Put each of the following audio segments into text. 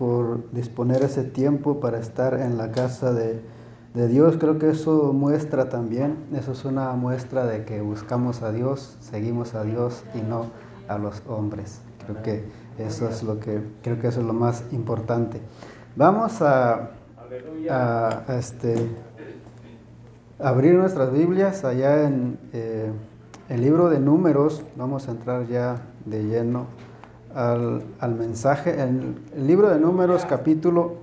por disponer ese tiempo para estar en la casa de, de Dios. Creo que eso muestra también, eso es una muestra de que buscamos a Dios, seguimos a Dios y no a los hombres. Creo que eso es lo que creo que eso es lo más importante. Vamos a, este, abrir nuestras Biblias allá en eh, el libro de Números. Vamos a entrar ya de lleno al, al mensaje. En el libro de Números, capítulo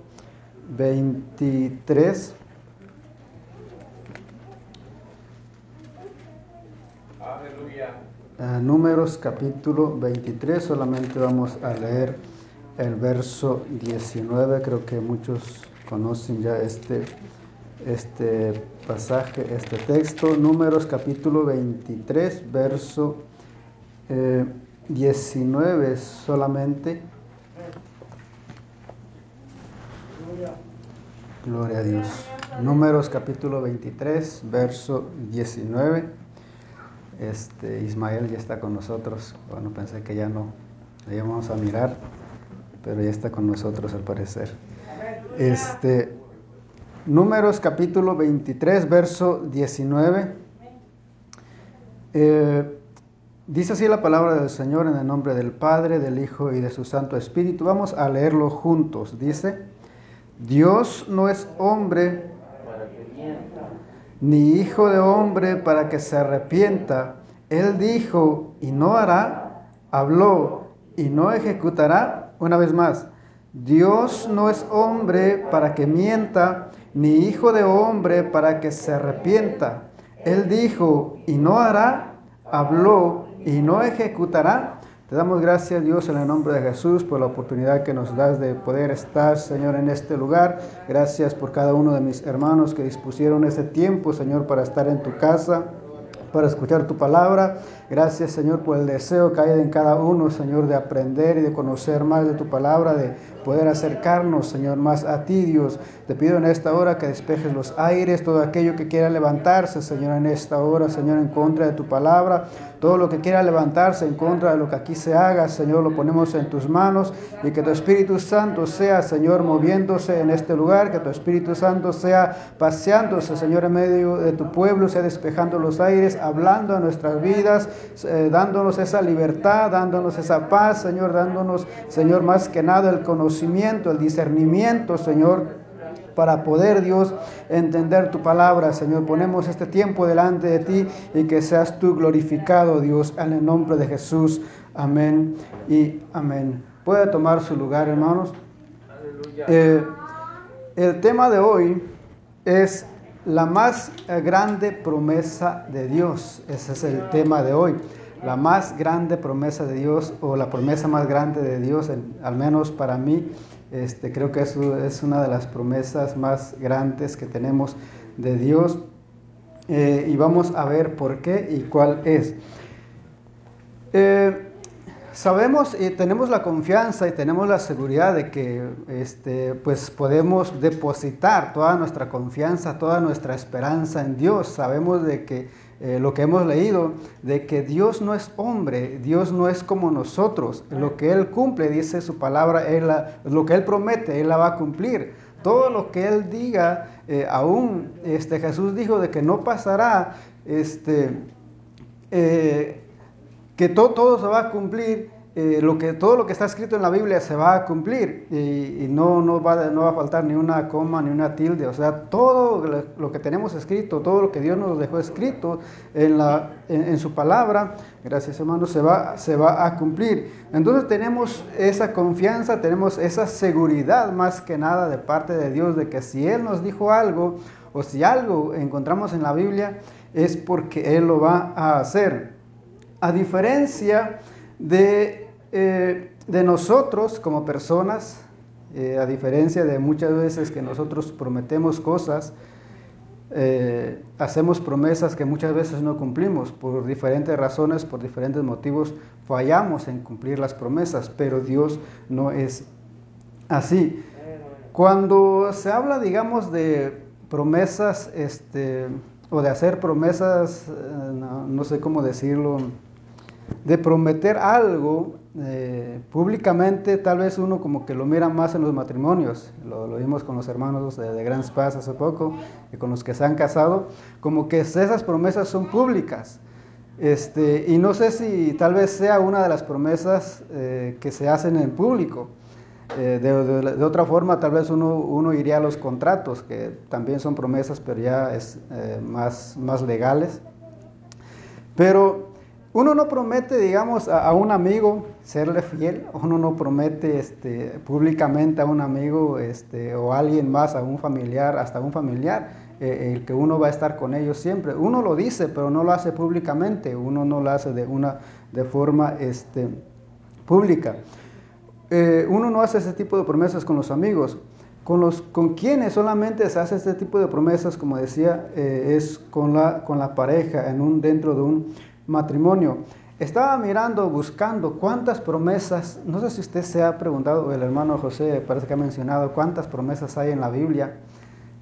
23. números capítulo 23, solamente vamos a leer el verso 19, creo que muchos conocen ya este, este pasaje, este texto. Números capítulo 23, verso 19 eh, solamente. Gloria a Dios. Números capítulo 23, verso 19. Este, Ismael ya está con nosotros. Bueno, pensé que ya no le íbamos a mirar, pero ya está con nosotros al parecer. Este, números capítulo 23, verso 19. Eh, dice así la palabra del Señor en el nombre del Padre, del Hijo y de su Santo Espíritu. Vamos a leerlo juntos. Dice, Dios no es hombre ni hijo de hombre para que se arrepienta. Él dijo y no hará, habló y no ejecutará. Una vez más, Dios no es hombre para que mienta, ni hijo de hombre para que se arrepienta. Él dijo y no hará, habló y no ejecutará. Te damos gracias, Dios, en el nombre de Jesús, por la oportunidad que nos das de poder estar, Señor, en este lugar. Gracias por cada uno de mis hermanos que dispusieron ese tiempo, Señor, para estar en tu casa para escuchar tu palabra. Gracias, Señor, por el deseo que hay en cada uno, Señor, de aprender y de conocer más de tu palabra, de poder acercarnos, Señor, más a ti, Dios. Te pido en esta hora que despejes los aires, todo aquello que quiera levantarse, Señor, en esta hora, Señor, en contra de tu palabra. Todo lo que quiera levantarse en contra de lo que aquí se haga, Señor, lo ponemos en tus manos y que tu Espíritu Santo sea, Señor, moviéndose en este lugar, que tu Espíritu Santo sea paseándose, Señor, en medio de tu pueblo, sea despejando los aires, hablando a nuestras vidas, eh, dándonos esa libertad, dándonos esa paz, Señor, dándonos, Señor, más que nada el conocimiento, el discernimiento, Señor para poder, Dios, entender tu palabra, Señor. Ponemos este tiempo delante de ti y que seas tú glorificado, Dios, en el nombre de Jesús. Amén y amén. Puede tomar su lugar, hermanos. Eh, el tema de hoy es la más grande promesa de Dios. Ese es el tema de hoy. La más grande promesa de Dios o la promesa más grande de Dios, al menos para mí, este, creo que eso es una de las promesas más grandes que tenemos de Dios eh, y vamos a ver por qué y cuál es. Eh, sabemos y tenemos la confianza y tenemos la seguridad de que este, pues podemos depositar toda nuestra confianza, toda nuestra esperanza en Dios. Sabemos de que eh, lo que hemos leído, de que Dios no es hombre, Dios no es como nosotros. Lo que Él cumple, dice su palabra, él lo que Él promete, Él la va a cumplir. Todo lo que Él diga, eh, aún este, Jesús dijo de que no pasará, este, eh, que todo se va a cumplir eh, lo que, todo lo que está escrito en la Biblia se va a cumplir y, no, no, va, no va a faltar ni una coma ni una tilde. O sea, todo lo que tenemos escrito, todo lo que Dios nos dejó escrito en, la, en, su palabra, gracias hermanos, se va, se va a cumplir. Entonces tenemos esa confianza, tenemos esa seguridad más que nada de parte de Dios de que si Él nos dijo algo o si algo encontramos en la Biblia es porque Él lo va a hacer. A diferencia de eh, de nosotros como personas, eh, a diferencia de muchas veces que nosotros prometemos cosas, eh, hacemos promesas que muchas veces no cumplimos por diferentes razones, por diferentes motivos, fallamos en cumplir las promesas, pero Dios no es así. Cuando se habla, digamos, de promesas, este, o de hacer promesas, no sé cómo decirlo, de prometer algo, eh, públicamente tal vez uno como que lo mira más en los matrimonios, lo, vimos con los hermanos de, de Grand Spas hace poco, y con los que se han casado, como que esas promesas son públicas. Este, y no sé si tal vez sea una de las promesas eh, que se hacen en público. Eh, de, otra forma, tal vez uno, uno, iría a los contratos, que también son promesas, pero ya es más, más legales. Pero uno no promete, digamos, a, un amigo serle fiel, uno no promete este, públicamente a un amigo este, o a alguien más, a un familiar, hasta un familiar, eh, el que uno va a estar con ellos siempre. Uno lo dice, pero no lo hace públicamente, uno no lo hace de, una, de forma este, pública. Eh, uno no hace ese tipo de promesas con los amigos. Con, los, con quienes solamente se hace este tipo de promesas, como decía, eh, es con la, con la pareja, en un, dentro de un matrimonio. Estaba mirando, buscando cuántas promesas, no sé si usted se ha preguntado, el hermano José parece que ha mencionado cuántas promesas hay en la Biblia.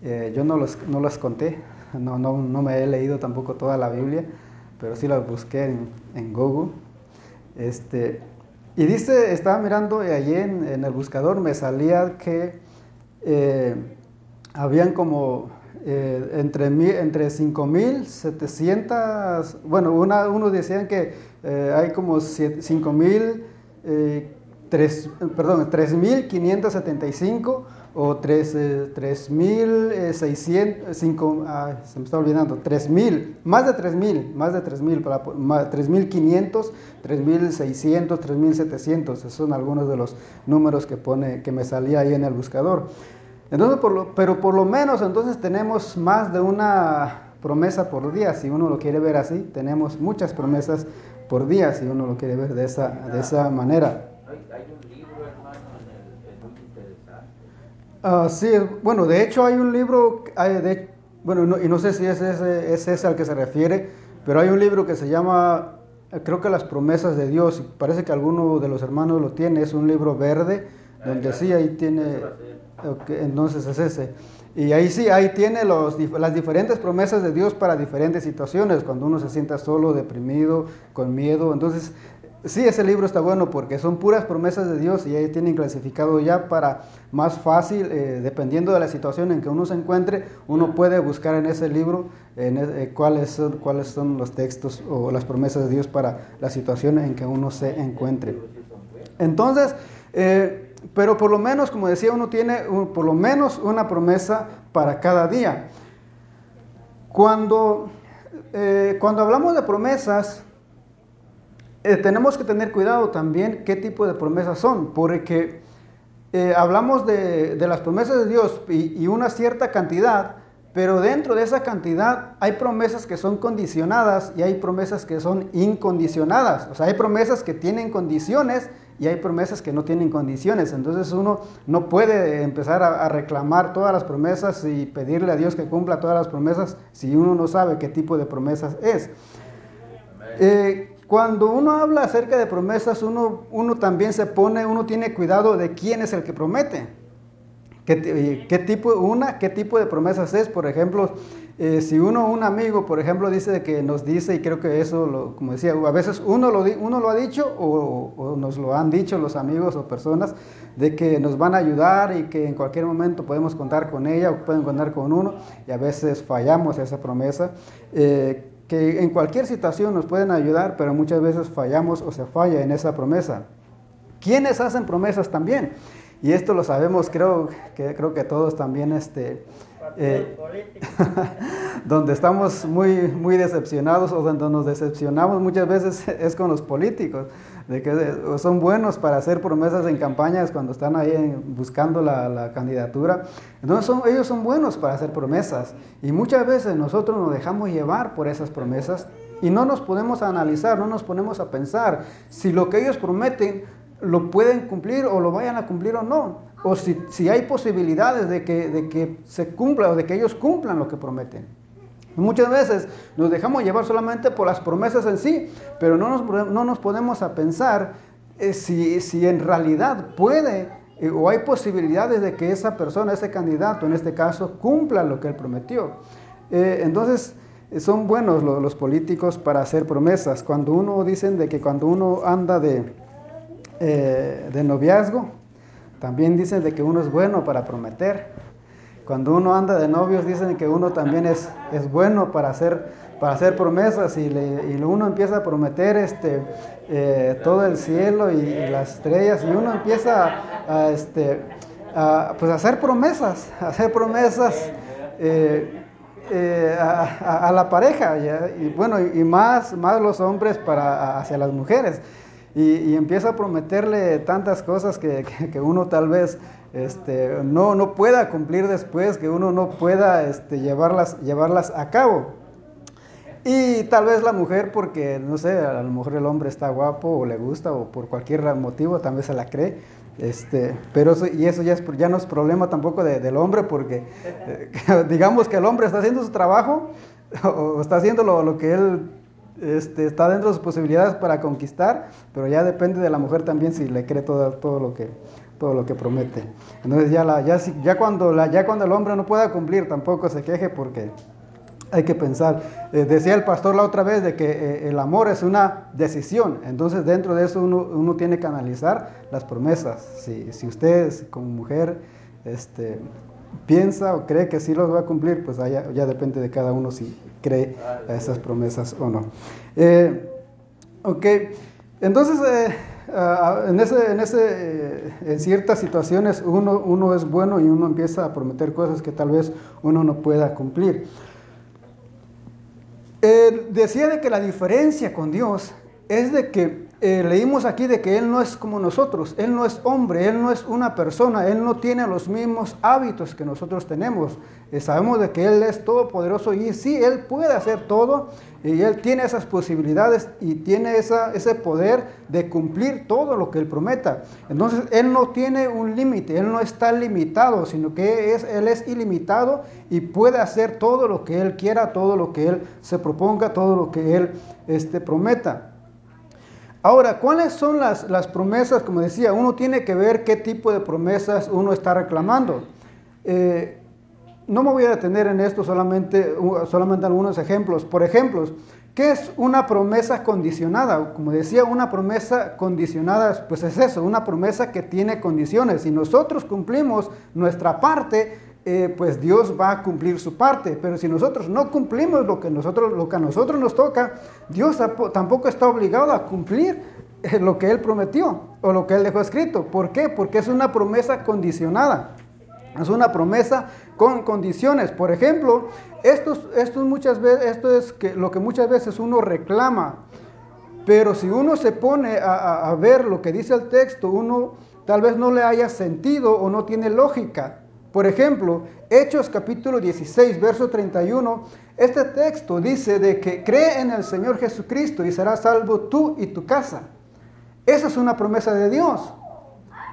Eh, yo no, no las conté, no, no, no, me he leído tampoco toda la Biblia, pero sí las busqué en, en Google. Este, y dice, estaba mirando y allí en, en, el buscador me salía que eh, habían como eh, entre, entre 5.700, bueno, una, unos decían que eh, hay como 5.000, eh, perdón, 3.575 o 3.600, ah, se me está olvidando, 3.000, más de 3.000, más de 3.000, 3.500, 3.600, 3.700, esos son algunos de los números que pone, que me salía ahí en el buscador. Entonces, pero por lo menos entonces tenemos más de una promesa por día, si uno lo quiere ver así, tenemos muchas promesas por día, si uno lo quiere ver de esa, de esa manera. Hay, un libro, hermano, muy interesante. Ah, sí, bueno, de hecho hay un libro, de, bueno, y no sé si es ese, es ese al que se refiere, pero hay un libro que se llama, creo que Las promesas de Dios, parece que alguno de los hermanos lo tiene, es un libro verde, donde sí ahí tiene entonces es ese. Y ahí sí, ahí tiene los, las diferentes promesas de Dios para diferentes situaciones, cuando uno se sienta solo, deprimido, con miedo. Entonces, sí, ese libro está bueno porque son puras promesas de Dios y ahí tienen clasificado ya para más fácil, eh, dependiendo de la situación en que uno se encuentre, uno puede buscar en ese libro en eh, cuáles, son, cuáles son los textos o las promesas de Dios para la situación en que uno se encuentre. Entonces, eh, pero por lo menos, como decía, uno tiene por lo menos una promesa para cada día. Cuando, eh, cuando hablamos de promesas, eh, tenemos que tener cuidado también qué tipo de promesas son, porque eh, hablamos de, las promesas de Dios y, y una cierta cantidad, pero dentro de esa cantidad hay promesas que son condicionadas y hay promesas que son incondicionadas. O sea, hay promesas que tienen condiciones y hay promesas que no tienen condiciones. Entonces uno no puede empezar a, reclamar todas las promesas y pedirle a Dios que cumpla todas las promesas si uno no sabe qué tipo de promesas es. Eh, cuando uno habla acerca de promesas, uno, uno también se pone, uno tiene cuidado de quién es el que promete. ¿Qué, qué tipo, una, qué tipo de promesas es? Por ejemplo, eh, si uno, un amigo, por ejemplo, dice que nos dice, y creo que eso, lo, como decía, a veces uno lo, uno lo ha dicho o, nos lo han dicho los amigos o personas, de que nos van a ayudar y que en cualquier momento podemos contar con ella o pueden contar con uno, y a veces fallamos esa promesa. Eh, que en cualquier situación nos pueden ayudar, pero muchas veces fallamos o se falla en esa promesa. ¿Quiénes hacen promesas también? Y esto lo sabemos, creo que, creo que todos también este, eh, donde estamos muy, muy decepcionados o donde nos decepcionamos muchas veces es con los políticos, de que son buenos para hacer promesas en campañas cuando están ahí buscando la, candidatura. Entonces son, ellos son buenos para hacer promesas y muchas veces nosotros nos dejamos llevar por esas promesas y no nos podemos analizar, no nos ponemos a pensar si lo que ellos prometen lo pueden cumplir o lo vayan a cumplir o no o si, hay posibilidades de que, de que se cumpla o de que ellos cumplan lo que prometen. Muchas veces nos dejamos llevar solamente por las promesas en sí, pero no nos, no nos podemos a pensar eh, si, si, en realidad puede eh, o hay posibilidades de que esa persona, ese candidato en este caso, cumpla lo que él prometió. Eh, entonces, son buenos los, políticos para hacer promesas. Cuando uno dicen de que cuando uno anda de, de noviazgo, también dicen de que uno es bueno para prometer. Cuando uno anda de novios dicen que uno también es, es bueno para hacer, para hacer promesas y, le, uno empieza a prometer este, eh, todo el cielo y, las estrellas y uno empieza a, este, pues hacer promesas, a hacer promesas eh, eh, a, la pareja y bueno y más, más los hombres para, hacia las mujeres y, empieza a prometerle tantas cosas que, uno tal vez este, no, no pueda cumplir después, que uno no pueda este, llevarlas, llevarlas a cabo. Y tal vez la mujer, porque no sé, a lo mejor el hombre está guapo o le gusta o por cualquier motivo también se la cree. Este, pero y eso ya, es, ya no es problema tampoco del hombre, porque eh, digamos que el hombre está haciendo su trabajo o, está haciendo lo, lo que él este, está dentro de sus posibilidades para conquistar, pero ya depende de la mujer también si le cree todo, todo, lo, que, todo lo que promete. Entonces ya, la, ya, ya, cuando ya cuando el hombre no pueda cumplir, tampoco se queje porque hay que pensar. Eh, decía el pastor la otra vez de que eh, el amor es una decisión, entonces dentro de eso uno, uno tiene que analizar las promesas. Si, si usted como mujer este, piensa o cree que sí los va a cumplir, pues ya, ya depende de cada uno si cree a esas promesas o no. Eh, ok, entonces eh, en, ese, en, ese, eh, en ciertas situaciones uno, uno es bueno y uno empieza a prometer cosas que tal vez uno no pueda cumplir. decía de que la diferencia con Dios es de que eh, leímos aquí de que Él no es como nosotros, Él no es hombre, Él no es una persona, Él no tiene los mismos hábitos que nosotros tenemos. Eh, sabemos de que Él es todopoderoso y sí, Él puede hacer todo y Él tiene esas posibilidades y tiene esa, ese poder de cumplir todo lo que Él prometa. Entonces Él no tiene un límite, Él no está limitado, sino que es, Él es ilimitado y puede hacer todo lo que Él quiera, todo lo que Él se proponga, todo lo que Él este, prometa. Ahora, ¿cuáles son las, promesas? Como decía, uno tiene que ver qué tipo de promesas uno está reclamando. Eh, no me voy a detener en esto, solamente, solamente algunos ejemplos. Por ejemplo, ¿qué es una promesa condicionada? Como decía, una promesa condicionada, pues es eso, una promesa que tiene condiciones. Si nosotros cumplimos nuestra parte, eh, pues Dios va a cumplir su parte. Pero si nosotros no cumplimos lo que, nosotros, lo que a nosotros nos toca, Dios tampoco está obligado a cumplir eh, lo que Él prometió o lo que Él dejó escrito. ¿Por qué? Porque es una promesa condicionada. Es una promesa con condiciones. Por ejemplo, esto, muchas veces, esto es que, lo que muchas veces uno reclama. Pero si uno se pone a, a ver lo que dice el texto, uno tal vez no le haya sentido o no tiene lógica. Por ejemplo, Hechos capítulo 16, verso 31, este texto dice de que cree en el Señor Jesucristo y serás salvo tú y tu casa. Esa es una promesa de Dios.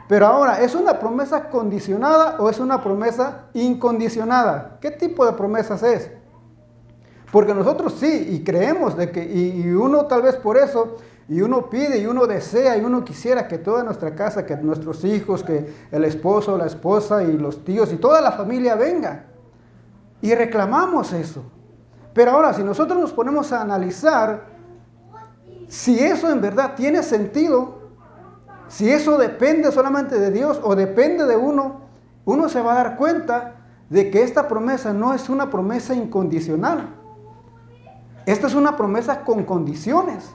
Pero ahora, ¿es una promesa condicionada o es una promesa incondicionada? ¿Qué tipo de promesas es? Porque nosotros sí, y creemos de que, y, uno tal vez por eso y uno pide y uno desea y uno quisiera que toda nuestra casa, que nuestros hijos, que el esposo, la esposa y los tíos y toda la familia venga. Y reclamamos eso. Pero ahora, si nosotros nos ponemos a analizar si eso en verdad tiene sentido, si eso depende solamente de Dios o depende de uno, uno se va a dar cuenta de que esta promesa no es una promesa incondicional. Esta es una promesa con condiciones.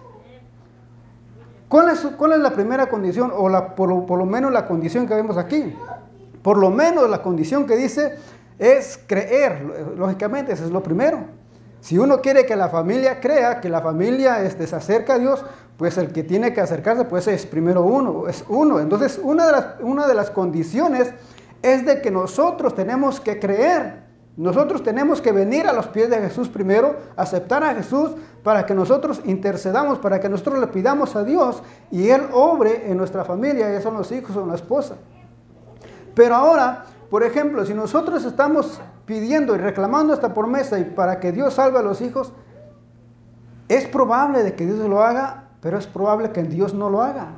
¿Cuál es, cuál es la primera condición o la, por, lo, menos la condición que vemos aquí? Por lo menos la condición que dice es creer. Lógicamente, eso es lo primero. Si uno quiere que la familia crea, que la familia este, se acerca a Dios, pues el que tiene que acercarse pues es primero uno, es uno. Entonces, una de las, una de las condiciones es de que nosotros tenemos que creer. Nosotros tenemos que venir a los pies de Jesús primero, aceptar a Jesús para que nosotros intercedamos, para que nosotros le pidamos a Dios y Él obre en nuestra familia, ya son los hijos o la esposa. Pero ahora, por ejemplo, si nosotros estamos pidiendo y reclamando esta promesa y para que Dios salve a los hijos, es probable de que Dios lo haga, pero es probable que Dios no lo haga.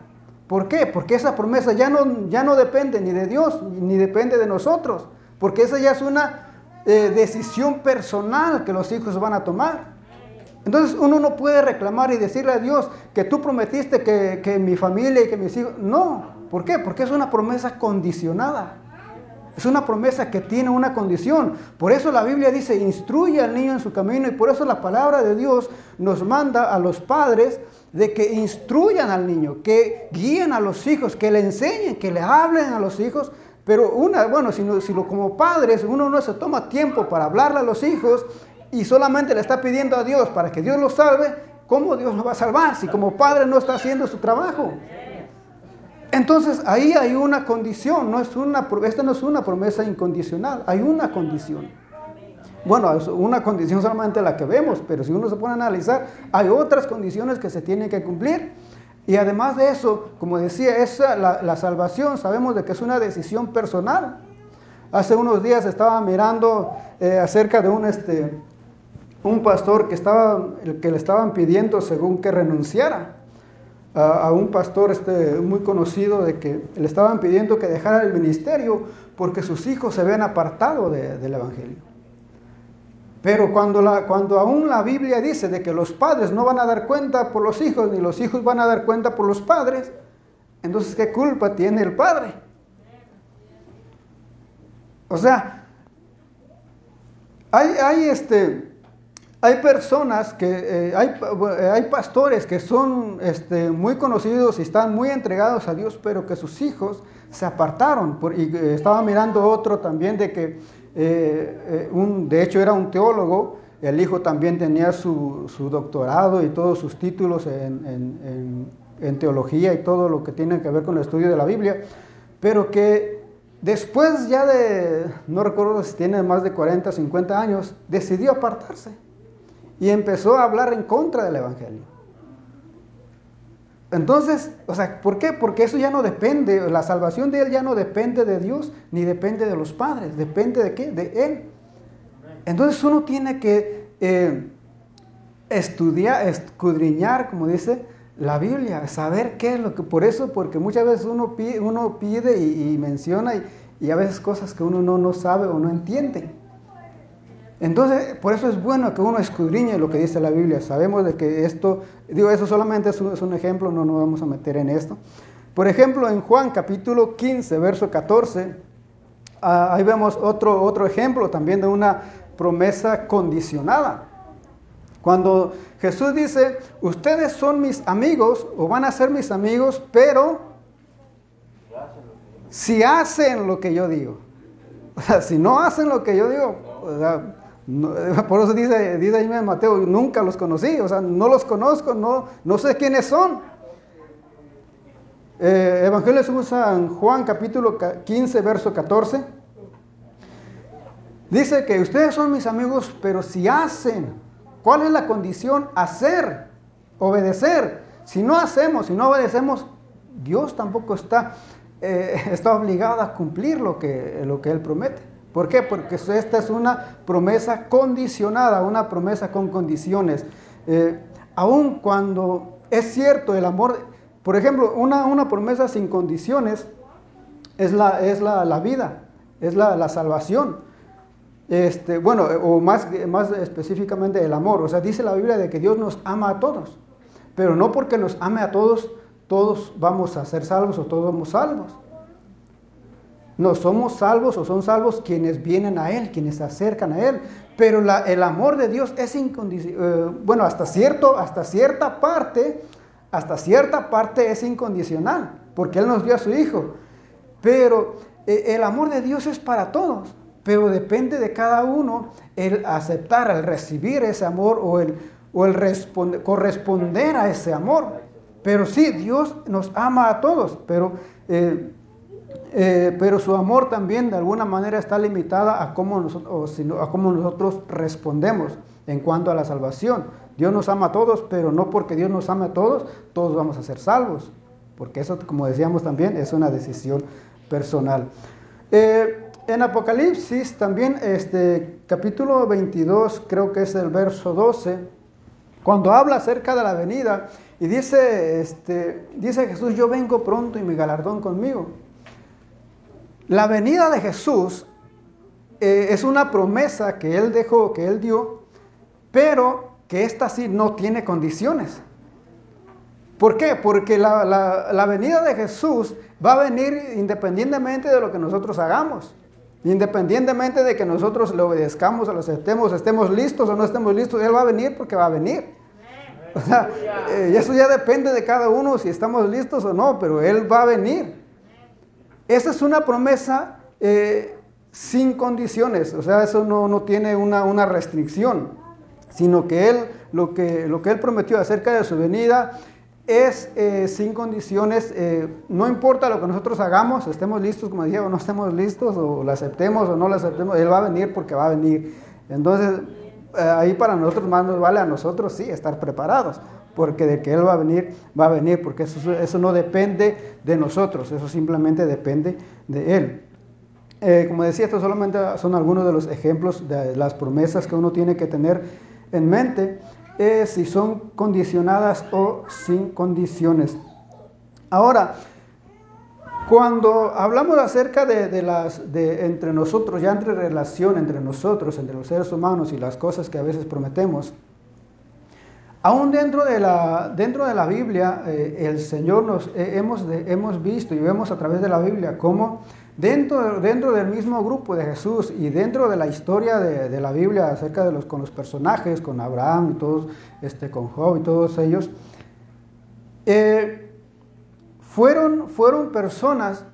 ¿Por qué? Porque esa promesa ya no, ya no depende ni de Dios ni depende de nosotros, porque esa ya es una decisión personal que los hijos van a tomar. Entonces uno no puede reclamar y decirle a Dios que tú prometiste que, que mi familia y que mis hijos... No, ¿por qué? Porque es una promesa condicionada. Es una promesa que tiene una condición. Por eso la Biblia dice, instruye al niño en su camino y por eso la palabra de Dios nos manda a los padres de que instruyan al niño, que guíen a los hijos, que le enseñen, que le hablen a los hijos. Pero una, bueno, si, si lo, como padres uno no se toma tiempo para hablarle a los hijos y solamente le está pidiendo a Dios para que Dios lo salve, ¿cómo Dios lo va a salvar si como padre no está haciendo su trabajo? Entonces ahí hay una condición, no es una, esta no es una promesa incondicional, hay una condición. Bueno, es una condición solamente la que vemos, pero si uno se pone a analizar, hay otras condiciones que se tienen que cumplir. Y además de eso, como decía, esa, la, salvación sabemos de que es una decisión personal. Hace unos días estaba mirando eh, acerca de un, este, un pastor que, estaba, que le estaban pidiendo según que renunciara a, un pastor este, muy conocido de que le estaban pidiendo que dejara el ministerio porque sus hijos se habían apartado del Evangelio. Pero cuando, la, cuando aún la Biblia dice de que los padres no van a dar cuenta por los hijos, ni los hijos van a dar cuenta por los padres, entonces ¿qué culpa tiene el padre? O sea, hay, hay este, hay personas que, eh, hay, eh, hay, pastores que son este, muy conocidos y están muy entregados a Dios, pero que sus hijos se apartaron. y eh, estaba mirando otro también de que, un, de hecho era un teólogo, el hijo también tenía su, doctorado y todos sus títulos en, en, en, teología y todo lo que tiene que ver con el estudio de la Biblia, pero que después ya de, no recuerdo si tiene más de 40, 50 años, decidió apartarse y empezó a hablar en contra del Evangelio. Entonces, o sea, ¿por qué? Porque eso ya no depende, la salvación de él ya no depende de Dios, ni depende de los padres, depende de qué? De él. Entonces uno tiene que eh, estudiar, escudriñar, como dice la Biblia, saber qué es lo que, por eso, porque muchas veces uno pide, uno pide y, menciona y, a veces cosas que uno no, no sabe o no entiende. Entonces, por eso es bueno que uno escudriñe lo que dice la Biblia. Sabemos de que esto, digo, eso solamente es un, ejemplo, no nos vamos a meter en esto. Por ejemplo, en Juan capítulo 15, verso 14, ah, ahí vemos otro, otro ejemplo también de una promesa condicionada. Cuando Jesús dice, ustedes son mis amigos o van a ser mis amigos, pero si hacen lo que yo digo. O sea, si no hacen lo que yo digo, o sea, por eso dice, dice ahí Mateo, nunca los conocí, o sea, no los conozco, no, no sé quiénes son. Eh, Evangelio según San Juan capítulo 15, verso 14. Dice que ustedes son mis amigos, pero si hacen, ¿cuál es la condición? Hacer, obedecer. Si no hacemos, si no obedecemos, Dios tampoco está, eh, está obligado a cumplir lo que, lo que Él promete. ¿Por qué? Porque esta es una promesa condicionada, una promesa con condiciones. Eh, aun cuando es cierto el amor, por ejemplo, una, una promesa sin condiciones es la, es la, la vida, es la, la, salvación. Este, bueno, o más, más específicamente el amor. O sea, dice la Biblia de que Dios nos ama a todos, pero no porque nos ame a todos, todos vamos a ser salvos o todos somos salvos. No somos salvos o son salvos quienes vienen a Él, quienes se acercan a Él. Pero el amor de Dios es incondicional. Eh, bueno, hasta, cierto, hasta cierta parte, hasta cierta parte es incondicional, porque Él nos dio a su Hijo. Pero eh, el amor de Dios es para todos, pero depende de cada uno el aceptar, el recibir ese amor o el, o el corresponder a ese amor. Pero sí, Dios nos ama a todos, pero eh, eh, pero su amor también de alguna manera está limitada a cómo, nosotros, respondemos en cuanto a la salvación. Dios nos ama a todos, pero no porque Dios nos ama a todos, todos vamos a ser salvos, porque eso, como decíamos también, es una decisión personal. Eh, en Apocalipsis también, este, capítulo 22, creo que es el verso 12, cuando habla acerca de la venida, y dice, este, dice Jesús, yo vengo pronto y mi galardón conmigo. La venida de Jesús eh, es una promesa que Él dejó, que Él dio, pero que esta sí no tiene condiciones. ¿Por qué? Porque la, la, venida de Jesús va a venir independientemente de lo que nosotros hagamos. Independientemente de que nosotros le obedezcamos, lo aceptemos, estemos listos o no estemos listos, Él va a venir porque va a venir. O sea, eh, eso ya depende de cada uno si estamos listos o no, pero Él va a venir. Esa es una promesa eh, sin condiciones, o sea, eso no, no tiene una, una, restricción, sino que Él, lo que, lo que Él prometió acerca de su venida es eh, sin condiciones, no importa lo que nosotros hagamos, estemos listos, como dije, o no estemos listos, o lo aceptemos o no lo aceptemos, Él va a venir porque va a venir. Entonces, ahí para nosotros más nos vale a nosotros, sí, estar preparados porque de que Él va a venir, va a venir, porque eso, eso no depende de nosotros, eso simplemente depende de Él. Eh, como decía, estos solamente son algunos de los ejemplos de las promesas que uno tiene que tener en mente, eh, si son condicionadas o sin condiciones. Ahora, cuando hablamos acerca de, de, las de entre nosotros, ya entre relación entre nosotros, entre los seres humanos y las cosas que a veces prometemos, Aún dentro de la, dentro de la Biblia, eh, el Señor nos eh, hemos, hemos visto y vemos a través de la Biblia cómo dentro, dentro del mismo grupo de Jesús y dentro de la historia de, la Biblia acerca de los, con los personajes, con Abraham y todos, este, con Job y todos ellos, eh, fueron, fueron personas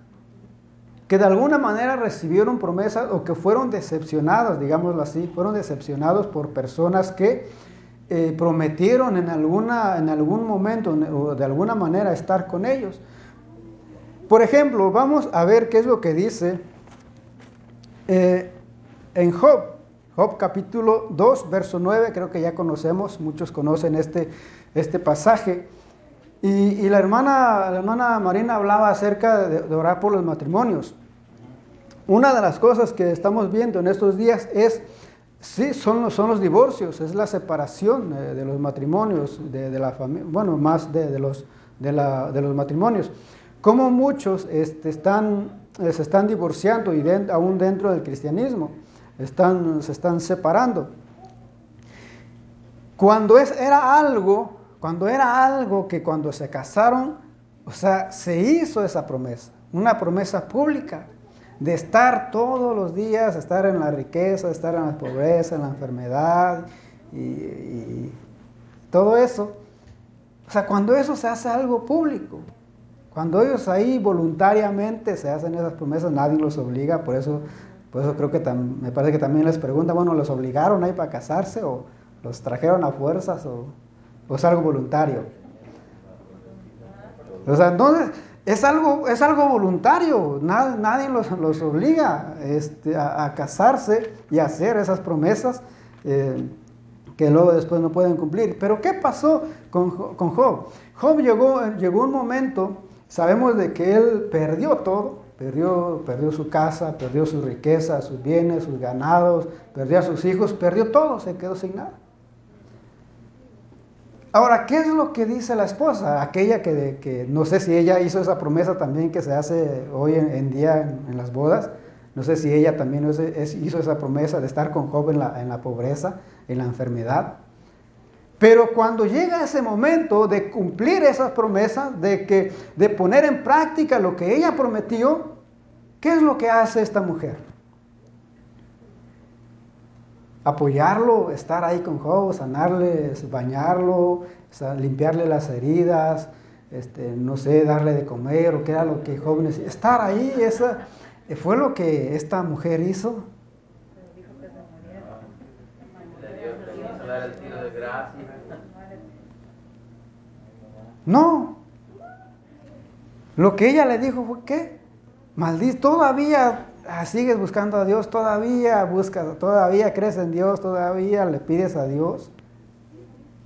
que de alguna manera recibieron promesas o que fueron decepcionados, digámoslo así, fueron decepcionados por personas que eh, prometieron en, alguna, en algún momento o de alguna manera estar con ellos. Por ejemplo, vamos a ver qué es lo que dice eh, en Job. Job capítulo 2, verso 9, creo que ya conocemos, muchos conocen este, este pasaje. Y, la, hermana, la hermana Marina hablaba acerca de, de orar por los matrimonios. Una de las cosas que estamos viendo en estos días es Sí, son los, son los divorcios, es la separación eh, de los matrimonios, de, la familia, bueno, más de, los, de, los matrimonios. Como muchos este, están, eh, se están divorciando y aún dentro del cristianismo, están, se están separando. Cuando es, era algo, cuando era algo que cuando se casaron, o sea, se hizo esa promesa, una promesa pública de estar todos los días, estar en la riqueza, estar en la pobreza, en la enfermedad y, todo eso. O sea, cuando eso se hace algo público, cuando ellos ahí voluntariamente se hacen esas promesas, nadie los obliga, por eso, por eso creo que me parece que también les pregunta, bueno, ¿los obligaron ahí para casarse o los trajeron a fuerzas o, o es algo voluntario? O sea, entonces, es algo, es algo voluntario, nadie, los, los, obliga este, a, casarse y a hacer esas promesas eh, que luego después no pueden cumplir. Pero ¿qué pasó con, con, Job? Job llegó, llegó un momento, sabemos de que él perdió todo, perdió, perdió su casa, perdió su riqueza, sus bienes, sus ganados, perdió a sus hijos, perdió todo, se quedó sin nada. Ahora, ¿qué es lo que dice la esposa? Aquella que, no sé si ella hizo esa promesa también que se hace hoy en, día en, las bodas. No sé si ella también hizo esa promesa de estar con Job en la, en la pobreza, en la enfermedad. Pero cuando llega ese momento de cumplir esas promesas, de, que, de poner en práctica lo que ella prometió, ¿qué es lo que hace esta mujer? Apoyarlo, estar ahí con Job, sanarle, bañarlo, limpiarle las heridas, este, no sé, darle de comer o qué era lo que Job necesitaba. Estar ahí, esa, fue lo que esta mujer hizo. No. Lo que ella le dijo fue que, maldito, todavía sigues buscando a Dios, todavía buscas, todavía crees en Dios, todavía le pides a Dios.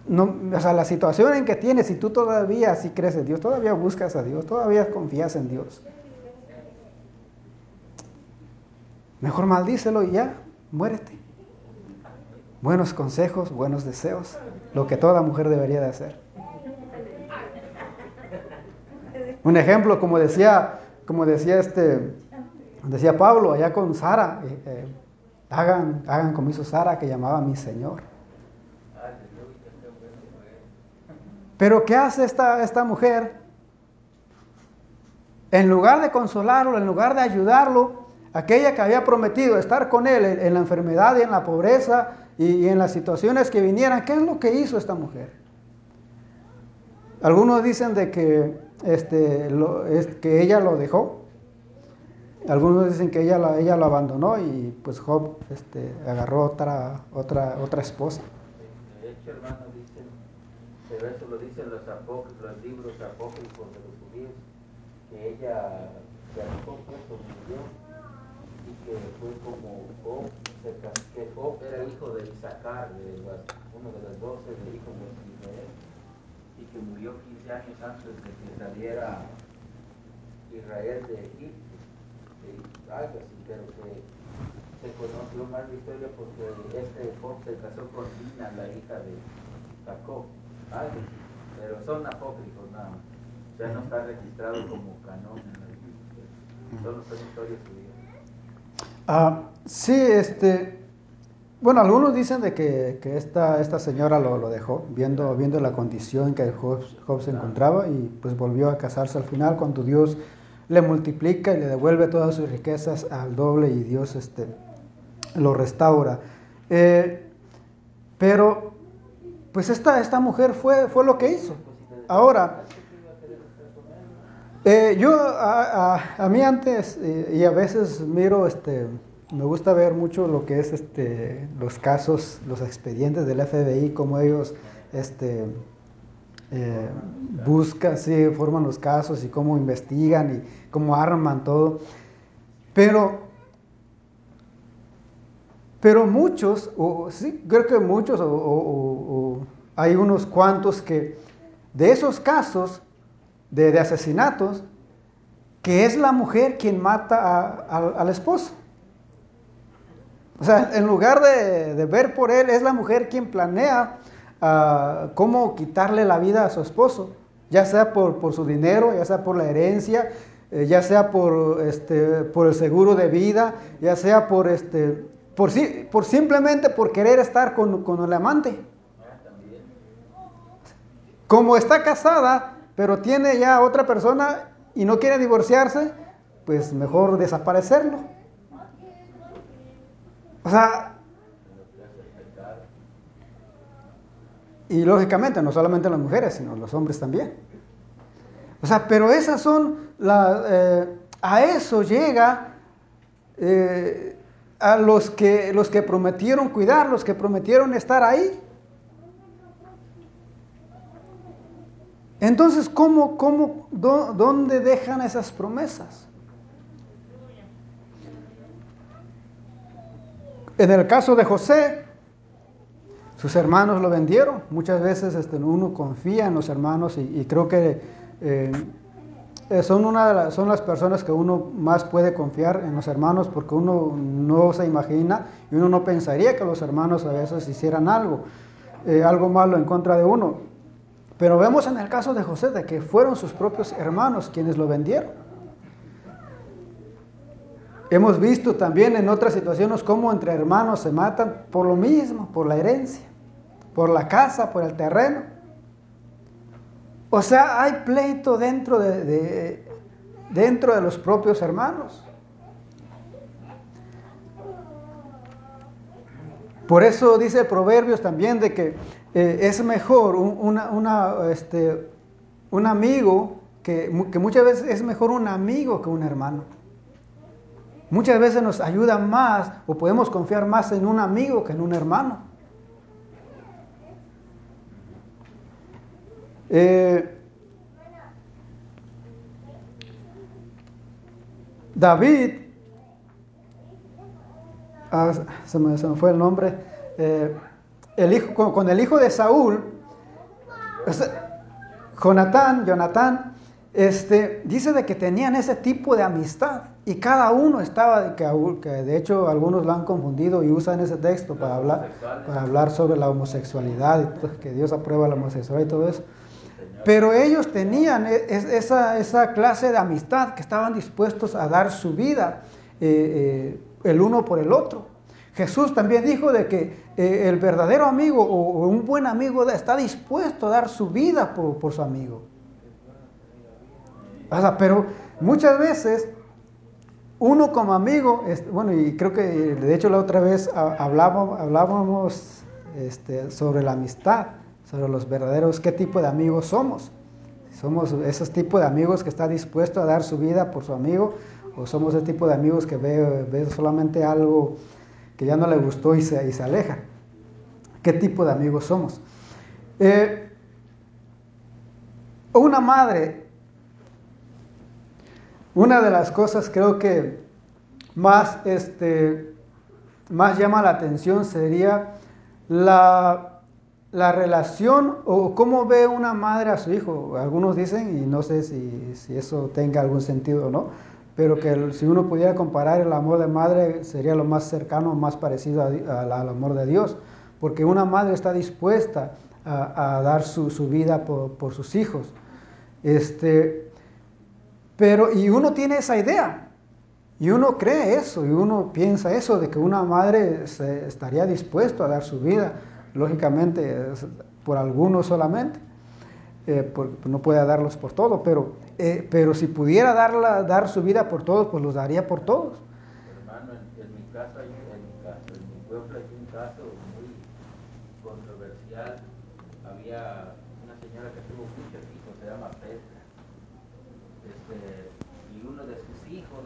No, o sea, la situación en que tienes, si tú todavía sí crees en Dios, todavía buscas a Dios, todavía confías en Dios. Mejor maldícelo y ya, muérete. Buenos consejos, buenos deseos, lo que toda mujer debería de hacer. Un ejemplo, como decía, como decía este Decía Pablo allá con Sara, eh, eh, hagan, hagan como hizo Sara, que llamaba a mi Señor. Pero ¿qué hace esta, esta mujer? En lugar de consolarlo, en lugar de ayudarlo, aquella que había prometido estar con él en, la enfermedad y en la pobreza y, en las situaciones que vinieran, ¿qué es lo que hizo esta mujer? Algunos dicen de que, este, es, que ella lo dejó, algunos dicen que ella, la, ella lo abandonó y pues Job este, agarró otra, otra, otra esposa. De hecho, hermano, dicen, pero eso lo dicen los, los libros apócrifos de los judíos, que ella se alejó, pues, murió y que fue como Job, que Job era hijo de Isaacar, de uno de los doce de hijos de Israel, y que murió 15 años antes de que saliera Israel de Egipto, algo así, pero que se conoció más la historia porque este Job se casó con Dina, la hija de Jacob, algo así, pero son apócrifos nada más. Ya no está registrado como canón en la Biblia. Solo son historias judías. Ah, sí, este, bueno, algunos dicen de que, que esta, esta señora lo, lo, dejó, viendo, viendo la condición que Job, Job, se encontraba y pues volvió a casarse al final cuando Dios le multiplica y le devuelve todas sus riquezas al doble y Dios este, lo restaura. Eh, pero pues esta, esta mujer fue, fue lo que hizo. Ahora, eh, yo a, mí antes eh, y a veces miro, este, me gusta ver mucho lo que es este, los casos, los expedientes del FBI, cómo ellos este, eh, buscan, sí, forman los casos y cómo investigan y cómo arman todo. Pero, pero muchos, sí, creo que muchos, o hay unos cuantos que de esos casos de, asesinatos, que es la mujer quien mata al esposo. O sea, en lugar de, ver por él, es la mujer quien planea ah, cómo quitarle la vida a su esposo, ya sea por, su dinero, ya sea por la herencia, eh, ya sea por, este, por el seguro de vida, ya sea por, este, por, por simplemente por querer estar con, con el amante. Como está casada, pero tiene ya otra persona y no quiere divorciarse, pues mejor desaparecerlo. O sea, y lógicamente no solamente las mujeres, sino los hombres también. O sea, pero esas son las, eh, a eso llega eh, a los que, los que prometieron cuidar, los que prometieron estar ahí. Entonces, ¿cómo, cómo, dónde dejan esas promesas? En el caso de José, sus hermanos lo vendieron. Muchas veces este, uno confía en los hermanos y, creo que eh, son, una las, son las personas que uno más puede confiar en los hermanos porque uno no se imagina y uno no pensaría que los hermanos a veces hicieran algo, eh, algo malo en contra de uno. Pero vemos en el caso de José de que fueron sus propios hermanos quienes lo vendieron. Hemos visto también en otras situaciones cómo entre hermanos se matan por lo mismo, por la herencia, por la casa, por el terreno. O sea, hay pleito dentro de, dentro de los propios hermanos. Por eso dice Proverbios también de que eh, es mejor un, este, un amigo, que, que, muchas veces es mejor un amigo que un hermano. Muchas veces nos ayuda más o podemos confiar más en un amigo que en un hermano. Eh, David, ah, se, me, fue el nombre, eh, el hijo, con, el hijo de Saúl, Jonatán, Jonatán, este, dice de que tenían ese tipo de amistad y cada uno estaba, que, que de hecho algunos lo han confundido y usan ese texto para hablar, para hablar sobre la homosexualidad, y que Dios aprueba la homosexualidad y todo eso. Pero ellos tenían e, esa, clase de amistad que estaban dispuestos a dar su vida eh, eh, el uno por el otro. Jesús también dijo de que eh, el verdadero amigo o, un buen amigo está dispuesto a dar su vida por, su amigo. Pero muchas veces uno como amigo, es- bueno, y creo que de hecho la otra vez ha- hablábamos, hablábamos este, sobre la amistad, sobre los verdaderos, qué tipo de amigos somos. Somos esos tipos de amigos que está dispuesto a dar su vida por su amigo, o somos ese tipo de amigos que ve, ve solamente algo que ya no le gustó y se, y se aleja. ¿Qué tipo de amigos somos? Eh, una madre una de las cosas creo que más, este, más llama la atención sería la, la relación o cómo ve una madre a su hijo. Algunos dicen, y no sé si, si eso tenga algún sentido o no, pero que si uno pudiera comparar el amor de madre sería lo más cercano, más parecido a al, amor de Dios, porque una madre está dispuesta a, dar su, su vida por, por sus hijos. Este, pero, y uno tiene esa idea, y uno cree eso, y uno piensa eso, de que una madre estaría dispuesto a dar su vida, lógicamente, es por algunos solamente, eh, por- no puede darlos por todos, pero, eh, pero si pudiera darla, dar su vida por todos, pues los daría por todos. Hermano, en, en mi caso, hay- en mi caso, en mi pueblo hay un caso muy controversial. Había una señora que tuvo muchos hijos, se llama Petra. Este, y uno de sus hijos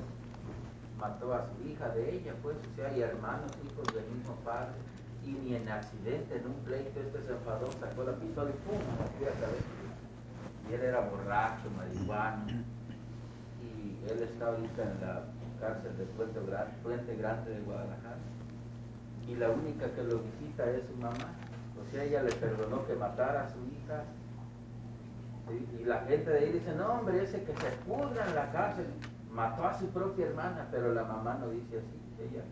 mató a su hija de ella, pues, o sea, y hermanos, hijos del mismo padre. Y ni en accidente, en un pleito, este se enfadó, sacó la pistola y ¡pum! mató a cabeza. Y él era borracho, marihuano y él está ahorita en la cárcel de Puente Grande, de Guadalajara. Y la única que lo visita es su mamá. O sea, ella le perdonó que matara a su hija. Y la gente de ahí dice, no hombre, ese que se pudra en la cárcel, mató a su propia hermana, pero la mamá no dice así. Ella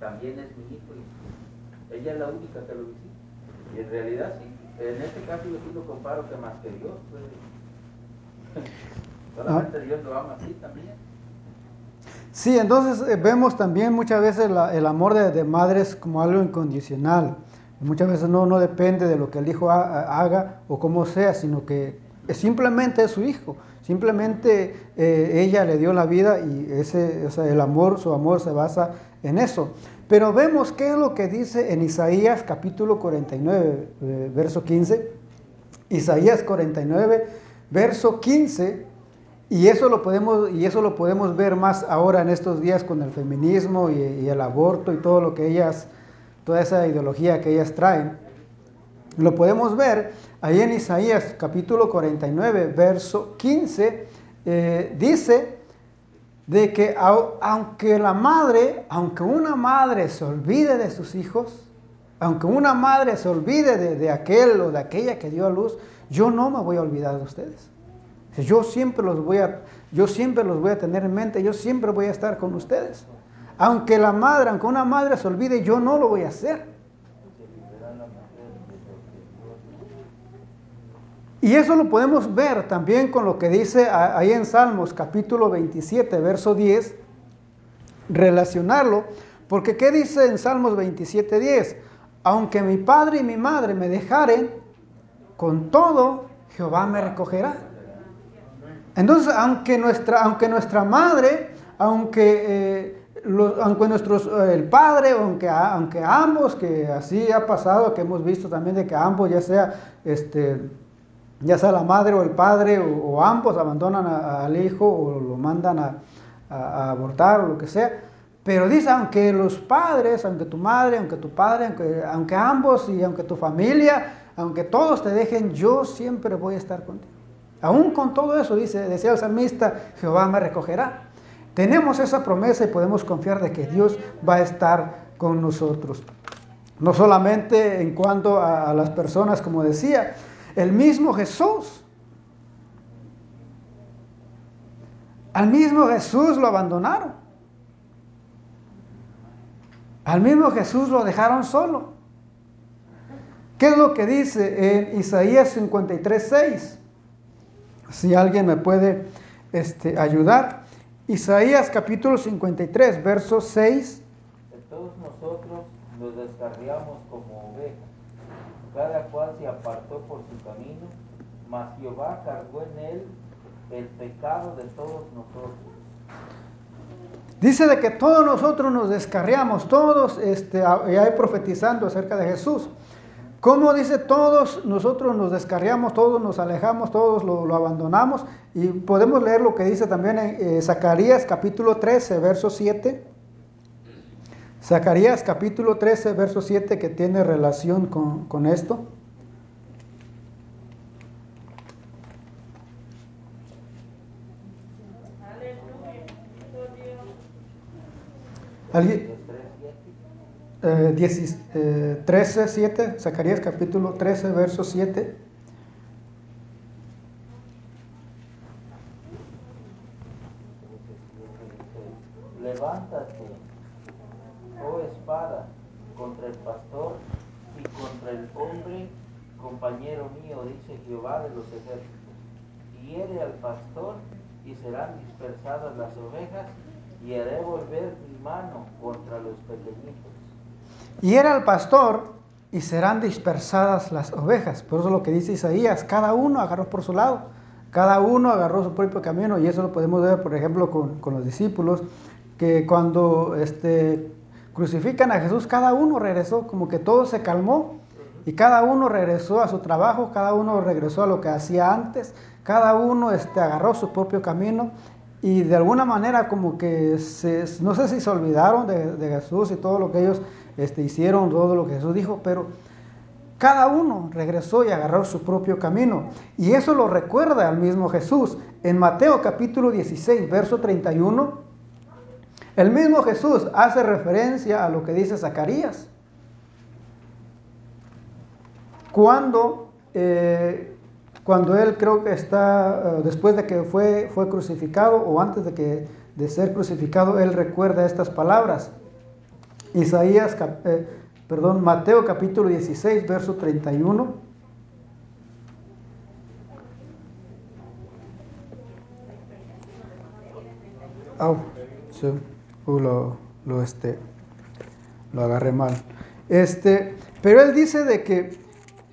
también es mi hijo y ella es la única que lo visita. Y en realidad sí, en este caso yo sí lo comparo que más que Dios, pues, solamente Dios lo ama así también. Sí, entonces eh, vemos también muchas veces la- el amor de, de madres como algo incondicional. Muchas veces no, no depende de lo que el hijo ha- haga o cómo sea, sino que simplemente es su hijo. Simplemente eh, ella le dio la vida y ese, el amor, su amor se basa en eso. Pero vemos qué es lo que dice en Isaías capítulo 49, eh, verso 15. Isaías 49, verso 15. Y eso lo podemos, y eso lo podemos ver más ahora en estos días con el feminismo y el aborto y todo lo que ellas, toda esa ideología que ellas traen. Lo podemos ver ahí en Isaías capítulo 49, verso 15, eh, dice de que au- aunque la madre, aunque una madre se olvide de sus hijos, aunque una madre se olvide de, de aquel o de aquella que dio a luz, yo no me voy a olvidar de ustedes. Yo siempre los voy a, yo siempre los voy a tener en mente, yo siempre voy a estar con ustedes. Aunque la madre, aunque una madre se olvide, yo no lo voy a hacer. Y eso lo podemos ver también con lo que dice ahí en Salmos capítulo 27, verso 10, relacionarlo, porque ¿qué dice en Salmos 27, 10? Aunque mi padre y mi madre me dejaren, con todo Jehová me recogerá. Entonces, aunque nuestra, aunque nuestra madre, aunque, eh, aunque nuestros, eh, el padre, aunque, aunque ambos, que así ha pasado, que hemos visto también de que ambos, ya sea, este, ya sea la madre o el padre, o, ambos abandonan a- al hijo o lo mandan a, abortar o lo que sea. Pero dice, aunque los padres, aunque tu madre, aunque tu padre, aunque, aunque ambos y aunque tu familia, aunque todos te dejen, yo siempre voy a estar contigo. Aún con todo eso, dice, decía el salmista, Jehová me recogerá. Tenemos esa promesa y podemos confiar de que Dios va a estar con nosotros. No solamente en cuanto a las personas, como decía, el mismo Jesús. Al mismo Jesús lo abandonaron. Al mismo Jesús lo dejaron solo. ¿Qué es lo que dice en Isaías 53, 6? Si alguien me puede este, ayudar. Isaías capítulo 53, verso 6. De todos nosotros nos descarriamos como ovejas. Cada cual se apartó por su camino, mas Jehová cargó en él el pecado de todos nosotros. Dice de que todos nosotros nos descarriamos, todos, este, y hay profetizando acerca de Jesús. ¿Cómo dice todos nosotros nos descarriamos, todos nos alejamos, todos lo, lo abandonamos? Y podemos leer lo que dice también en eh, Zacarías capítulo 13, verso 7. Zacarías capítulo 13, verso 7, que tiene relación con, con esto. ¿Alguien? Eh, 10, eh, 13, 7, Zacarías capítulo 13, verso 7. Levántate, oh espada, contra el pastor y contra el hombre, compañero mío, dice Jehová de los ejércitos. Hiere al pastor y serán dispersadas las ovejas, y haré volver mi mano contra los pequeñitos. Era el pastor y serán dispersadas las ovejas. Por eso lo que dice Isaías, cada uno agarró por su lado, cada uno agarró su propio camino. Y eso lo podemos ver, por ejemplo, con, con los discípulos, que cuando este, crucifican a Jesús, cada uno regresó, como que todo se calmó. Y cada uno regresó a su trabajo, cada uno regresó a lo que hacía antes, cada uno este, agarró su propio camino y de alguna manera como que no sé si se olvidaron de, de Jesús y todo lo que ellos este, hicieron todo lo que Jesús dijo, pero cada uno regresó y agarró su propio camino. Y eso lo recuerda al mismo Jesús. En Mateo capítulo 16, verso 31, el mismo Jesús hace referencia a lo que dice Zacarías. Cuando, eh, cuando él creo que está, uh, después de que fue, fue crucificado o antes de, que, de ser crucificado, él recuerda estas palabras. Isaías, eh, perdón, Mateo capítulo 16, verso 31. Oh, sí, uh, lo, lo, este, lo agarré mal. Este, pero él dice de que,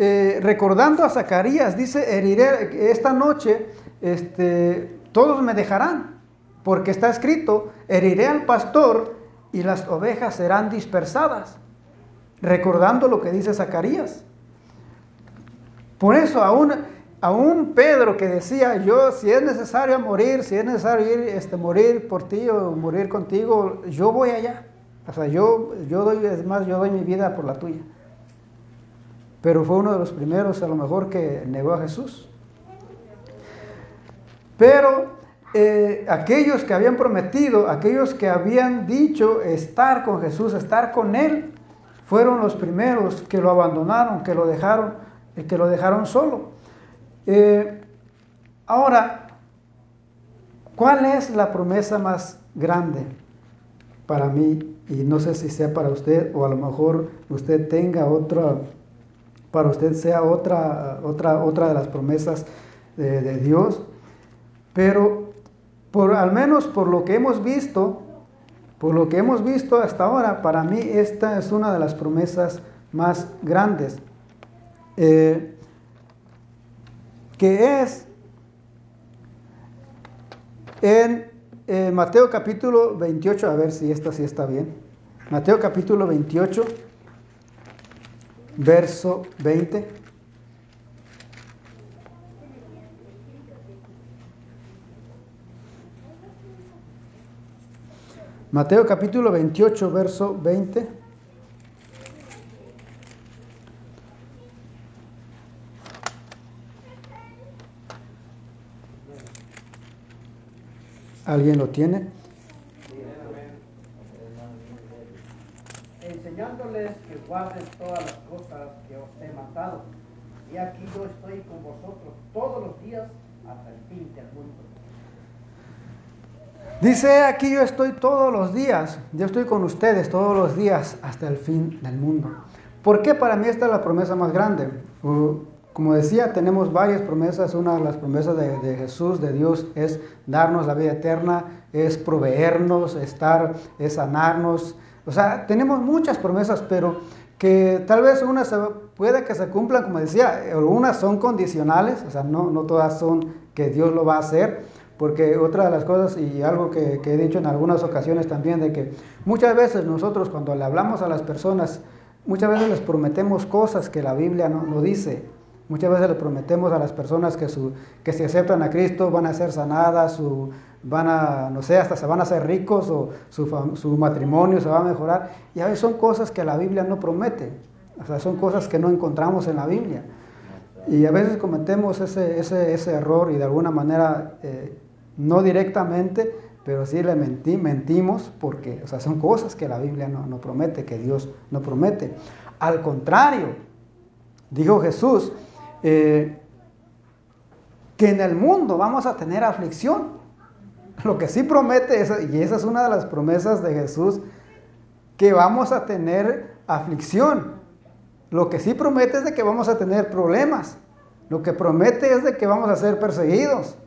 eh, recordando a Zacarías, dice, heriré esta noche, este, todos me dejarán, porque está escrito, heriré al pastor y las ovejas serán dispersadas, recordando lo que dice Zacarías. Por eso aún, aún Pedro que decía, yo si es necesario morir, si es necesario ir, este, morir por ti o morir contigo, yo voy allá. O sea, yo, yo doy, más, yo doy mi vida por la tuya. Pero fue uno de los primeros a lo mejor que negó a Jesús. Pero eh, aquellos que habían prometido, aquellos que habían dicho estar con Jesús, estar con Él, fueron los primeros que lo abandonaron, que lo dejaron, eh, que lo dejaron solo. Eh, ahora, ¿cuál es la promesa más grande para mí? Y no sé si sea para usted o a lo mejor usted tenga otra, para usted sea otra, otra, otra de las promesas de, Dios. Pero por, al menos por lo que hemos visto, por lo que hemos visto hasta ahora, para mí esta es una de las promesas más grandes, eh, que es en eh, Mateo capítulo 28, a ver si esta sí está bien, Mateo capítulo 28, verso 20. Mateo capítulo 28, verso 20. ¿Alguien lo tiene? Guarden todas las cosas que os he mandado. Y aquí yo estoy con vosotros todos los días hasta el fin del mundo. Dice, aquí yo estoy todos los días, yo estoy con ustedes todos los días hasta el fin del mundo. ¿Por qué para mí esta es la promesa más grande? Como decía, tenemos varias promesas. Una de las promesas de, de, Jesús, de Dios, es darnos la vida eterna, es proveernos, estar, es sanarnos, O sea, tenemos muchas promesas, pero que tal vez unas se- puede que se cumplan, como decía, algunas son condicionales, o sea, no, no todas son que Dios lo va a hacer, porque otra de las cosas, y algo que, he dicho en algunas ocasiones también, de que muchas veces nosotros cuando le hablamos a las personas, muchas veces les prometemos cosas que la Biblia no, no dice. Muchas veces le prometemos a las personas que, su, que si aceptan a Cristo van a ser sanadas, su, van a, no sé, hasta se van a hacer ricos o su, su matrimonio se va a mejorar. Y a veces son cosas que la Biblia no promete. O sea, son cosas que no encontramos en la Biblia. Y a veces cometemos ese, ese, ese error y de alguna manera, eh, no directamente, pero sí le mentí, mentimos porque o sea, son cosas que la Biblia no, no promete, que Dios no promete. Al contrario, dijo Jesús, eh, que en el mundo vamos a tener aflicción. Lo que sí promete, y esa es una de las promesas de Jesús, que vamos a tener aflicción. Lo que sí promete es de que vamos a tener problemas. Lo que promete es de que vamos a ser perseguidos.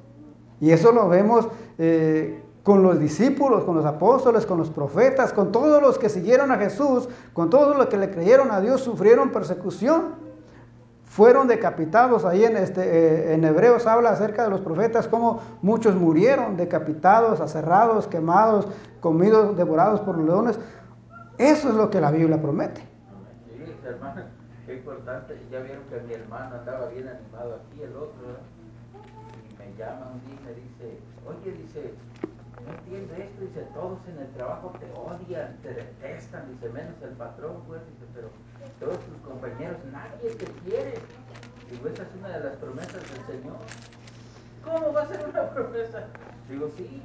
Y eso lo vemos eh, con los discípulos, con los apóstoles, con los profetas, con todos los que siguieron a Jesús, con todos los que le creyeron a Dios, sufrieron persecución. Fueron decapitados. Ahí en, este, eh, en Hebreos habla acerca de los profetas, cómo muchos murieron decapitados, aserrados, quemados, comidos, devorados por los leones. Eso es lo que la Biblia promete. Sí, hermano, qué importante. Ya vieron que mi hermano andaba bien animado aquí, el otro, ¿verdad? y me llama un día y me dice, oye, dice, no entiendo esto, dice, todos en el trabajo te odian, te detestan, dice, menos el patrón, pues, dice, pero todos tus compañeros, nadie te quiere. Digo, esa es una de las promesas del Señor. ¿Cómo va a ser una promesa? Digo, sí,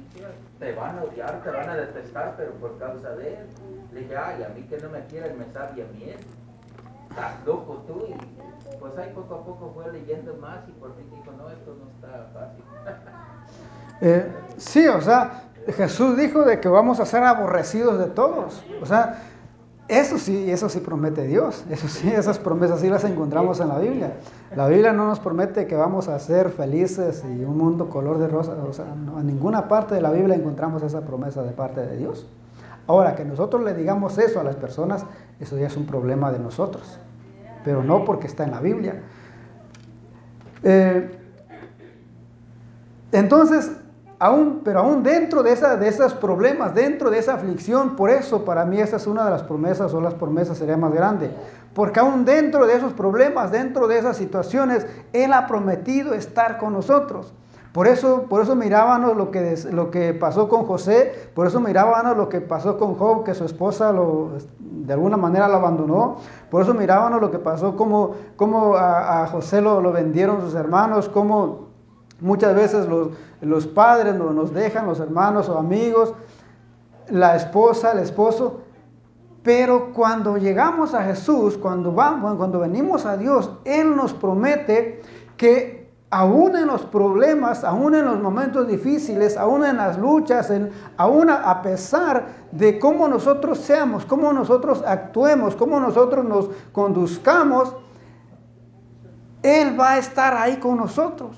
te van a odiar, te van a detestar, pero por causa de él. Le dije, ay, a mí que no me quieren me sabe a miel. Estás loco tú. Y pues ahí poco a poco fue leyendo más y por fin dijo, no, esto no está fácil. Eh, sí, o sea, Jesús dijo de que vamos a ser aborrecidos de todos. O sea, eso sí, eso sí promete Dios. Eso sí, esas promesas sí las encontramos en la Biblia. La Biblia no nos promete que vamos a ser felices y un mundo color de rosa. O sea, en ninguna parte de la Biblia encontramos esa promesa de parte de Dios. Ahora, que nosotros le digamos eso a las personas, eso ya es un problema de nosotros. Pero no porque está en la Biblia. Eh, entonces, aún, pero aún dentro de, esa, esos problemas, dentro de esa aflicción, por eso para mí esa es una de las promesas o las promesas sería más grande. Porque aún dentro de esos problemas, dentro de esas situaciones, Él ha prometido estar con nosotros. Por eso, por eso mirábamos lo que, lo que pasó con José, por eso mirábamos lo que pasó con Job, que su esposa de alguna manera lo abandonó, por eso mirábamos lo que pasó, como, como a, a José lo, lo vendieron sus hermanos, como Muchas veces los, los padres no- nos dejan, los hermanos o amigos, la esposa, el esposo. Pero cuando llegamos a Jesús, cuando vamos, cuando venimos a Dios, Él nos promete que aún en los problemas, aún en los momentos difíciles, aún en las luchas, en, aún a, a pesar de cómo nosotros seamos, cómo nosotros actuemos, cómo nosotros nos conduzcamos, él va a estar ahí con nosotros.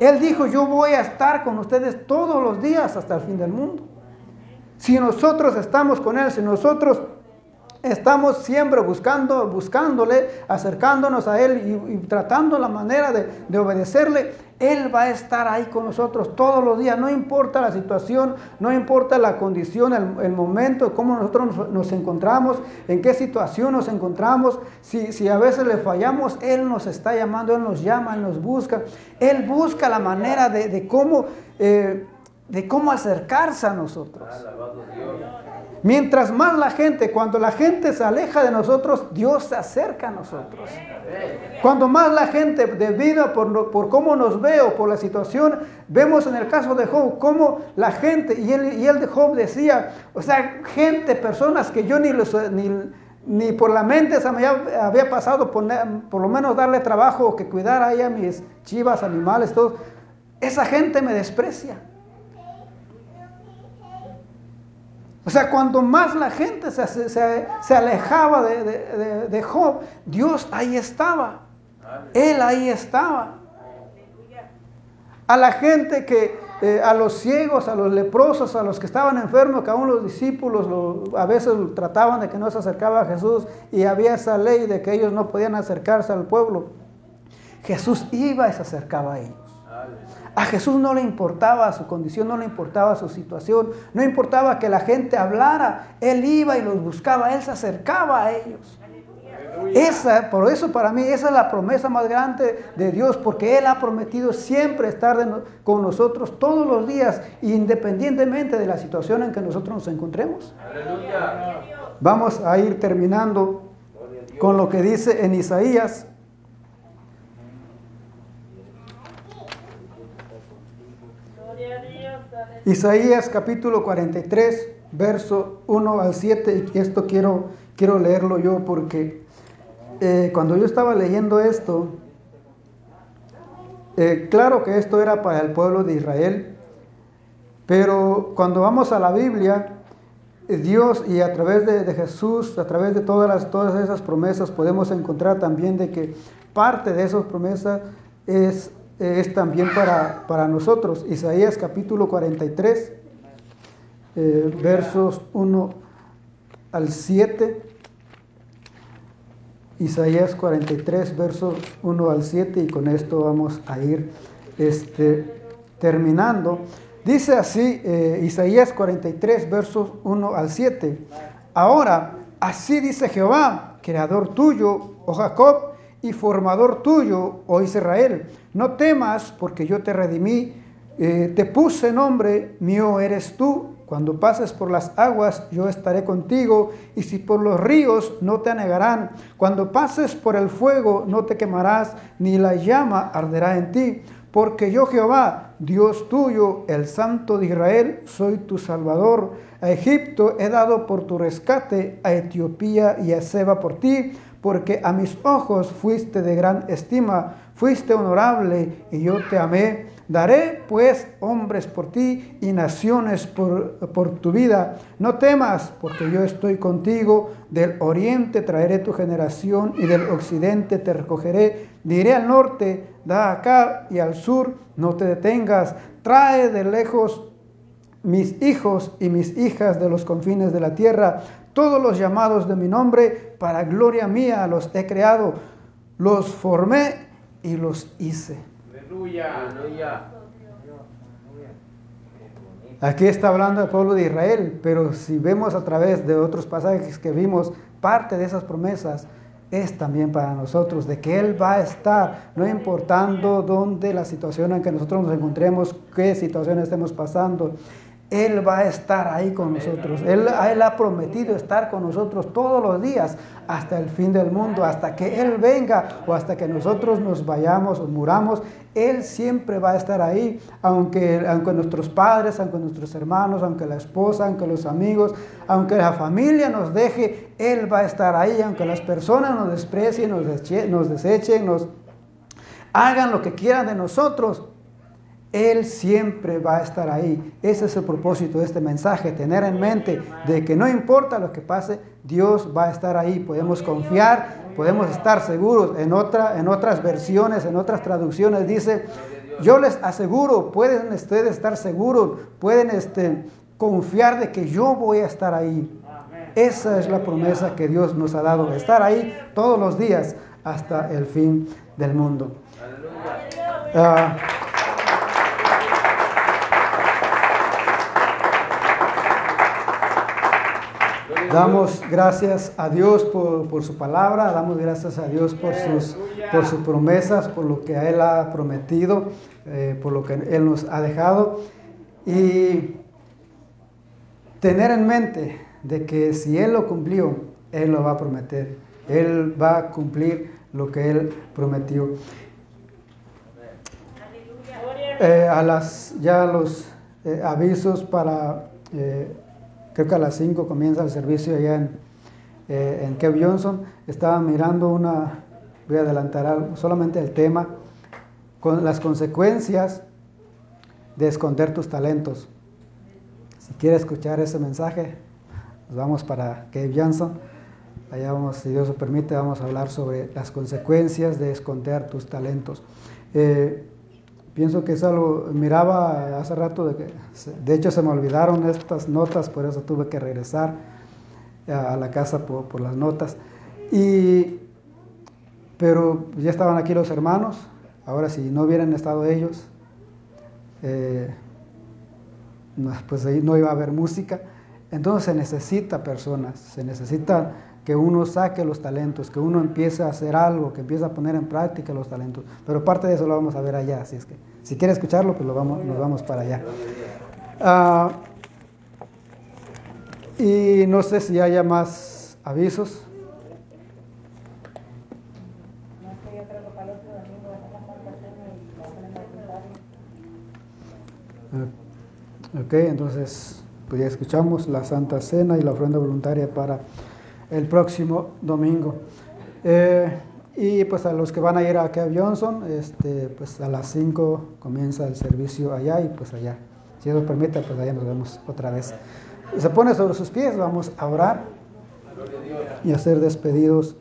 Él dijo, yo voy a estar con ustedes todos los días hasta el fin del mundo. Si nosotros estamos con Él, si nosotros estamos siempre buscando, buscándole, acercándonos a Él y, tratando la manera de, de obedecerle, Él va a estar ahí con nosotros todos los días. No importa la situación, no importa la condición, el, momento, cómo nosotros nos, encontramos, en qué situación nos encontramos. Si, a veces le fallamos, Él nos está llamando, Él nos llama, Él nos busca. Él busca la manera de, de cómo... Eh, de cómo acercarse a nosotros. Mientras más la gente, cuando la gente se aleja de nosotros, Dios se acerca a nosotros. Cuando más la gente, debido por, por cómo nos ve o por la situación, vemos en el caso de Job, cómo la gente, y él, de Job decía, o sea, gente, personas que yo ni, ni, por la mente se me había pasado por lo menos darle trabajo que cuidar ahí a mis chivas, animales, todo. Esa gente me desprecia. O sea, cuando más la gente se, se, se alejaba de, de, de, Job, Dios ahí estaba. Él ahí estaba. A la gente que, eh, a los ciegos, a los leprosos, a los que estaban enfermos, que aún los discípulos lo- a veces trataban de que no se acercaba a Jesús y había esa ley de que ellos no podían acercarse al pueblo. Jesús iba y se acercaba a ellos. A Jesús no le importaba su condición, no le importaba su situación, no importaba que la gente hablara, Él iba y los buscaba, Él se acercaba a ellos. Esa, por eso para mí, esa es la promesa más grande de Dios, porque Él ha prometido siempre estar de con nosotros todos los días, independientemente de la situación en que nosotros nos encontremos. Aleluya. Vamos a ir terminando con lo que dice en Isaías, Gloria a Dios, aleluya. Isaías capítulo 43, verso 1 al 7, y esto quiero, quiero leerlo yo porque eh, cuando yo estaba leyendo esto, eh, claro que esto era para el pueblo de Israel, pero cuando vamos a la Biblia, Dios y a través de, Jesús, a través de todas, todas esas promesas, podemos encontrar también de que parte de esas promesas es, es también para, nosotros. Isaías capítulo 43, eh, versos 1 al 7. Isaías 43, versos 1 al 7, y con esto vamos a ir este, terminando. Dice así eh, Isaías 43, versos 1 al 7. Ahora, así dice Jehová, creador tuyo, oh Jacob, y formador tuyo, oh Israel. No temas, porque yo te redimí, eh, te puse nombre, mío eres tú. Cuando pases por las aguas, yo estaré contigo, y si por los ríos, no te anegarán. Cuando pases por el fuego, no te quemarás, ni la llama arderá en ti. Porque yo Jehová, Dios tuyo, el Santo de Israel, soy tu Salvador. A Egipto he dado por tu rescate, a Etiopía y a Seba por ti, porque a mis ojos fuiste de gran estima, fuiste honorable y yo te amé. Daré pues hombres por ti y naciones por, tu vida. No temas, porque yo estoy contigo. Del oriente traeré tu generación y del occidente te recogeré. Diré al norte, da acá y al sur, no te detengas. Trae de lejos mis hijos y mis hijas de los confines de la tierra, todos los llamados de mi nombre, para gloria mía los he creado, los formé y los hice. Aleluya. Aquí está hablando del pueblo de Israel, pero si vemos a través de otros pasajes que vimos, parte de esas promesas es también para nosotros, de que Él va a estar, no importando dónde la situación en que nosotros nos encontremos, qué situación estemos pasando. Él va a estar ahí con nosotros. Él, Él ha prometido estar con nosotros todos los días hasta el fin del mundo, hasta que Él venga o hasta que nosotros nos vayamos o muramos. Él siempre va a estar ahí, aunque, aunque nuestros padres, aunque nuestros hermanos, aunque la esposa, aunque los amigos, aunque la familia nos deje, Él va a estar ahí, aunque las personas nos desprecien, nos, desechen, nos desechen, nos hagan lo que quieran de nosotros. Él siempre va a estar ahí. Ese es el propósito de este mensaje, tener en mente de que no importa lo que pase, Dios va a estar ahí. Podemos confiar, podemos estar seguros. En, otra, en otras versiones, en otras traducciones dice, yo les aseguro, pueden ustedes estar seguros, pueden este, confiar de que yo voy a estar ahí. Esa es la promesa que Dios nos ha dado, estar ahí todos los días hasta el fin del mundo. Aleluya. Ah, Gloria a Damos gracias a Dios por, por su palabra, damos gracias a Dios por sus, por sus promesas, por lo que Él ha prometido, eh, por lo que Él nos ha dejado. Y tener en mente de que si Él lo cumplió, Él lo va a prometer. Él va a cumplir lo que Él prometió. Eh, a las, ya los eh, avisos para, creo que a las 5 comienza el servicio allá en, eh, en Kev Johnson. Estaba mirando una, voy a adelantar solamente el tema, con las consecuencias de esconder tus talentos. Si quiere escuchar ese mensaje, nos vamos para Kev Johnson. Allá vamos, si Dios lo permite, vamos a hablar sobre las consecuencias de esconder tus talentos. Eh, pienso que es algo, miraba hace rato, de, que, de hecho se me olvidaron estas notas, por eso tuve que regresar a la casa por, por las notas. Y, pero ya estaban aquí los hermanos, ahora si no hubieran estado ellos, eh, pues ahí no iba a haber música. Entonces se necesita personas, se necesita que uno saque los talentos, que uno empiece a hacer algo, que empiece a poner en práctica los talentos. Pero parte de eso lo vamos a ver allá, así es que si quiere escucharlo, pues lo vamos, nos vamos para allá. Uh, y no sé si haya más avisos. Ok, entonces pues ya escuchamos la Santa Cena y la ofrenda voluntaria para el próximo domingo. Eh, y pues a los que van a ir a Kev Johnson, este, pues a las 5 comienza el servicio allá y pues allá, si Dios permite, pues allá nos vemos otra vez. Se pone sobre sus pies, vamos a orar y a ser despedidos.